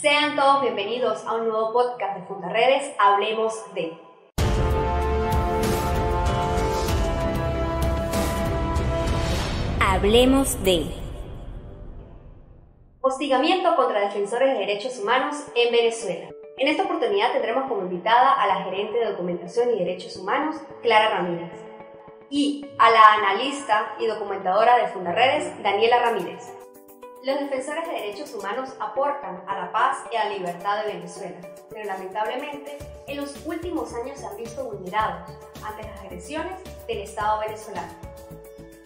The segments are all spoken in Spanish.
Sean todos bienvenidos a un nuevo podcast de Fundaredes, Hablemos de. Hablemos de. Hostigamiento contra defensores de derechos humanos en Venezuela. En esta oportunidad tendremos como invitada a la gerente de documentación y derechos humanos, Clara Ramírez, y a la analista y documentadora de Fundaredes, Daniela Ramírez. Los defensores de derechos humanos aportan a la paz y a la libertad de Venezuela, pero lamentablemente en los últimos años se han visto vulnerados ante las agresiones del Estado venezolano.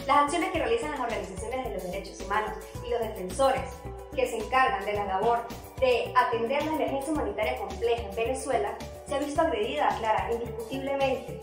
Las acciones que realizan las organizaciones de los derechos humanos y los defensores que se encargan de la labor de atender la emergencia humanitaria compleja en Venezuela se ha visto agredida, Clara, indiscutiblemente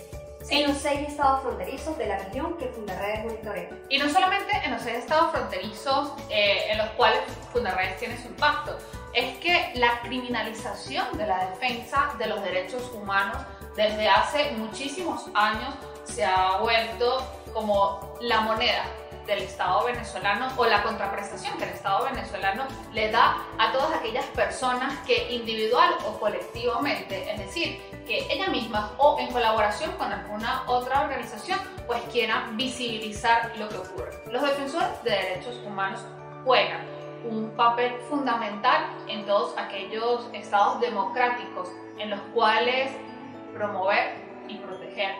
en los seis estados fronterizos de la región que Fundarredes monitorea. Y no solamente en los seis estados fronterizos eh, en los cuales Fundarredes tiene su impacto, es que la criminalización de la defensa de los derechos humanos desde hace muchísimos años se ha vuelto como la moneda del Estado venezolano o la contraprestación que el Estado venezolano le da a todas aquellas personas que individual o colectivamente, es decir, que ella misma o en colaboración con alguna otra organización, pues quieran visibilizar lo que ocurre. Los defensores de derechos humanos juegan un papel fundamental en todos aquellos estados democráticos en los cuales promover y proteger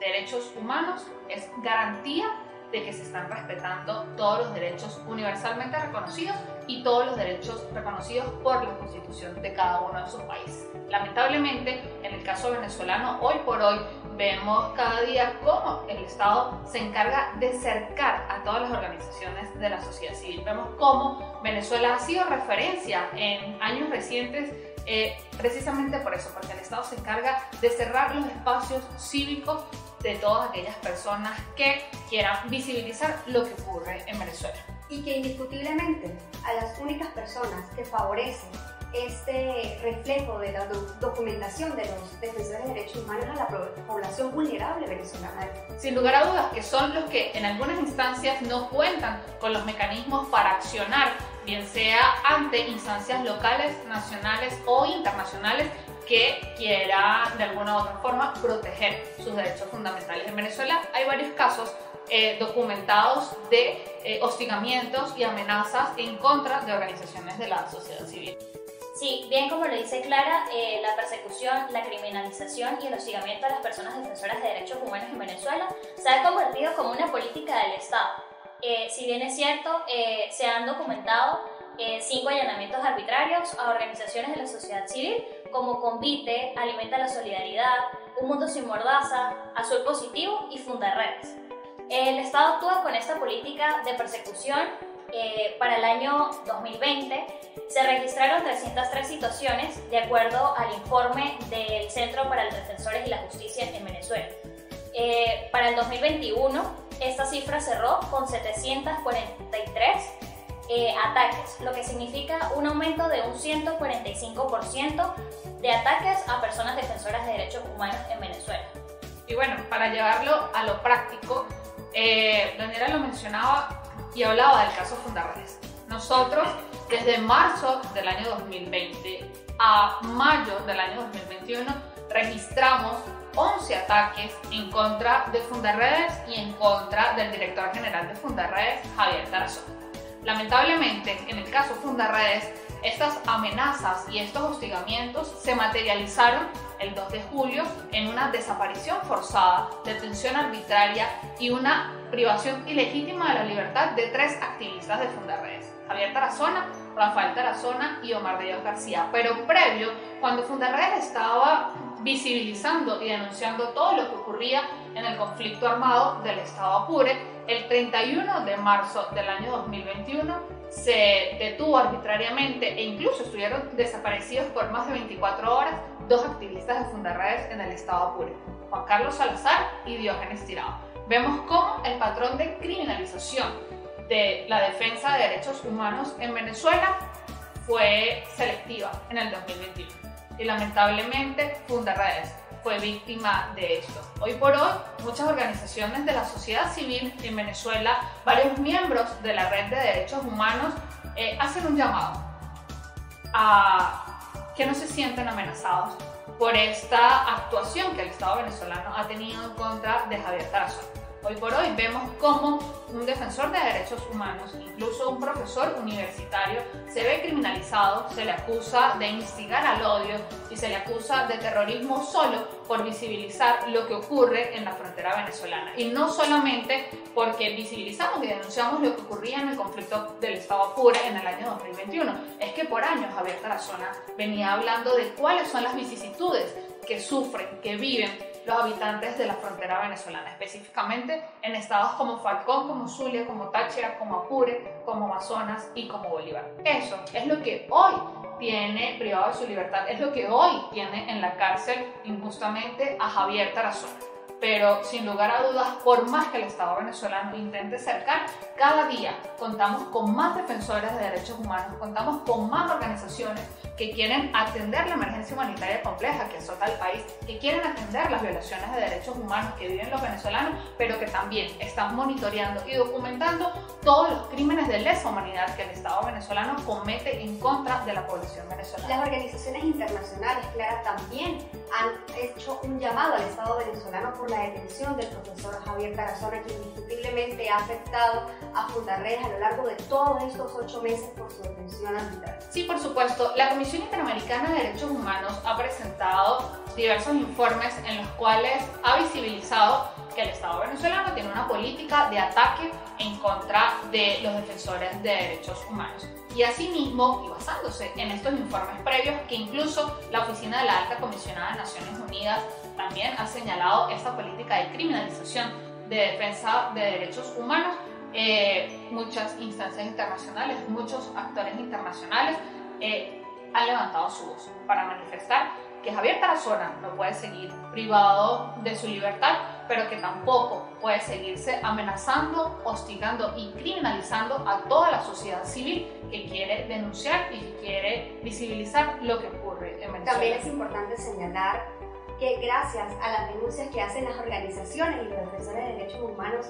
derechos humanos es garantía de que se están respetando todos los derechos universalmente reconocidos y todos los derechos reconocidos por la constitución de cada uno de sus países. Lamentablemente, en el caso venezolano, hoy por hoy vemos cada día cómo el Estado se encarga de cercar a todas las organizaciones de la sociedad civil. Vemos cómo Venezuela ha sido referencia en años recientes eh, precisamente por eso, porque el Estado se encarga de cerrar los espacios cívicos de todas aquellas personas que quieran visibilizar lo que ocurre en Venezuela. Y que indiscutiblemente a las únicas personas que favorecen este reflejo de la documentación de los defensores de derechos humanos a la población vulnerable venezolana. Sin lugar a dudas, que son los que en algunas instancias no cuentan con los mecanismos para accionar, bien sea ante instancias locales, nacionales o internacionales que quiera de alguna u otra forma proteger sus derechos fundamentales. En Venezuela hay varios casos eh, documentados de eh, hostigamientos y amenazas en contra de organizaciones de la sociedad civil. Sí, bien como lo dice Clara, eh, la persecución, la criminalización y el hostigamiento a las personas defensoras de derechos humanos en Venezuela se ha convertido como una política del Estado. si bien es cierto, se han documentado cinco allanamientos arbitrarios a organizaciones de la sociedad civil como Convite, Alimenta la Solidaridad, Un Mundo Sin Mordaza, Azul Positivo y Fundarredes. El Estado actúa con esta política de persecución. Eh, para el año 2020 se registraron 303 situaciones de acuerdo al informe del Centro para los Defensores y la Justicia en Venezuela. Eh, para el 2021 esta cifra cerró con 743 eh, ataques, lo que significa un aumento de un 145% de ataques a personas defensoras de derechos humanos en Venezuela. Y bueno, para llevarlo a lo práctico, eh, Daniela lo mencionaba y hablaba del caso Fundarredes. Nosotros, desde marzo del año 2020 a mayo del año 2021, registramos 11 ataques en contra de Fundarredes y en contra del director general de Fundarredes, Javier Tarazona. Lamentablemente, en el caso Fundarredes, estas amenazas y estos hostigamientos se materializaron el 2 de julio en una desaparición forzada, detención arbitraria y una privación ilegítima de la libertad de tres activistas de Fundarredes, Javier Tarazona, Rafael Tarazona y Omar de Dios García. Pero previo, cuando Fundarredes estaba visibilizando y denunciando todo lo que ocurría en el conflicto armado del Estado Apure, el 31 de marzo del año 2021 se detuvo arbitrariamente e incluso estuvieron desaparecidos por más de 24 horas dos activistas de Fundarredes en el estado Apure, Juan Carlos Salazar y Diógenes Tirado. Vemos cómo el patrón de criminalización de la defensa de derechos humanos en Venezuela fue selectiva en el 2021 y lamentablemente Fundarredes fue víctima de esto. Hoy por hoy, muchas organizaciones de la sociedad civil en Venezuela, varios miembros de la red de derechos humanos, eh, hacen un llamado a que no se sienten amenazados por esta actuación que el Estado venezolano ha tenido en contra de Javier Tarazona. Hoy por hoy vemos cómo un defensor de derechos humanos, incluso un profesor universitario, se ve criminalizado, se le acusa de instigar al odio y se le acusa de terrorismo solo por visibilizar lo que ocurre en la frontera venezolana. Y no solamente porque visibilizamos y denunciamos lo que ocurría en el conflicto del Estado Apure en el año 2021, es que por años Javier Tarazona venía hablando de cuáles son las vicisitudes que sufren, que viven los habitantes de la frontera venezolana, específicamente en estados como Falcón, como Zulia, como Táchira, como Apure, como Amazonas y como Bolívar. Eso es lo que hoy tiene privado de su libertad, es lo que hoy tiene en la cárcel injustamente a Javier Tarazona pero sin lugar a dudas, por más que el Estado venezolano intente cercar, cada día contamos con más defensores de derechos humanos, contamos con más organizaciones que quieren atender la emergencia humanitaria compleja que azota el país, que quieren atender las violaciones de derechos humanos que viven los venezolanos, pero que también están monitoreando y documentando todos los crímenes de lesa humanidad que el Estado venezolano comete en contra de la población venezolana. Las organizaciones internacionales, Clara, también han hecho un llamado al Estado venezolano por la detención del profesor Javier Tarazona, que indiscutiblemente ha afectado a Fundarredes a lo largo de todos estos ocho meses por su detención arbitraria. Sí, por supuesto. La Comisión Interamericana de Derechos Humanos ha presentado diversos informes en los cuales ha visibilizado que el Estado venezolano tiene una política de ataque en contra de los defensores de derechos humanos. Y asimismo, y basándose en estos informes previos, que incluso la Oficina de la Alta Comisionada de Naciones Unidas también ha señalado esta política de criminalización de defensa de derechos humanos, eh, muchas instancias internacionales, muchos actores internacionales eh, han levantado su voz para manifestar que Javier Tarazona no puede seguir privado de su libertad, pero que tampoco puede seguirse amenazando, hostigando y criminalizando a toda la sociedad civil que quiere denunciar y que quiere visibilizar lo que ocurre en Venezuela. También es importante señalar que gracias a las denuncias que hacen las organizaciones y los defensores de derechos humanos,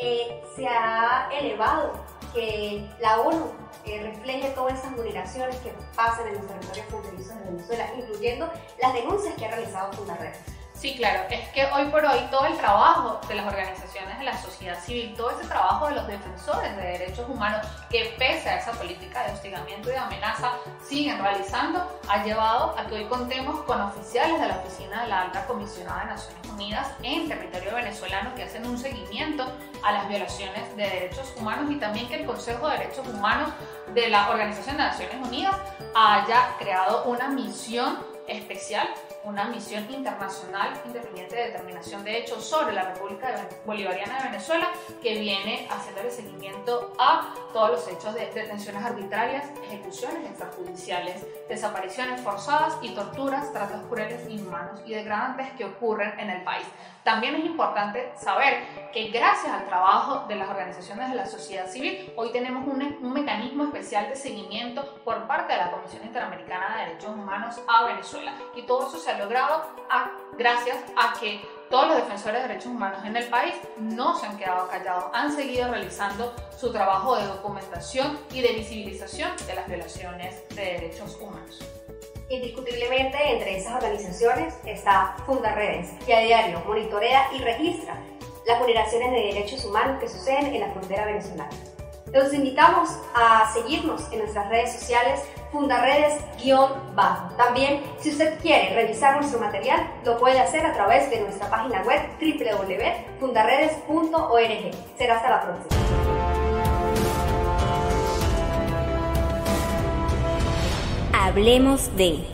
eh, se ha elevado que la ONU eh, refleje todas esas vulneraciones que pasan en los territorios fronterizos de Venezuela, incluyendo las denuncias que ha realizado Fundaredes. Sí, claro, es que hoy por hoy todo el trabajo de las organizaciones de la sociedad civil, todo ese trabajo de los defensores de derechos humanos que pese a esa política de hostigamiento y de amenaza siguen realizando, ha llevado a que hoy contemos con oficiales de la Oficina de la Alta Comisionada de Naciones Unidas en territorio venezolano que hacen un seguimiento a las violaciones de derechos humanos y también que el Consejo de Derechos Humanos de la Organización de Naciones Unidas haya creado una misión especial una misión internacional independiente de determinación de hechos sobre la República Bolivariana de Venezuela que viene haciéndole seguimiento a todos los hechos de detenciones arbitrarias, ejecuciones extrajudiciales, desapariciones forzadas y torturas, tratos crueles, inhumanos y degradantes que ocurren en el país. También es importante saber que gracias al trabajo de las organizaciones de la sociedad civil, hoy tenemos un, un mecanismo especial de seguimiento por parte de la Comisión Interamericana de Derechos Humanos a Venezuela. Y todo eso se logrado gracias a que todos los defensores de derechos humanos en el país no se han quedado callados, han seguido realizando su trabajo de documentación y de visibilización de las violaciones de derechos humanos. Indiscutiblemente entre esas organizaciones está Fundaredes, que a diario monitorea y registra las vulneraciones de derechos humanos que suceden en la frontera venezolana. Los invitamos a seguirnos en nuestras redes sociales fundaredes-bajo. También, si usted quiere revisar nuestro material, lo puede hacer a través de nuestra página web www.fundaredes.org. Será hasta la próxima. Hablemos de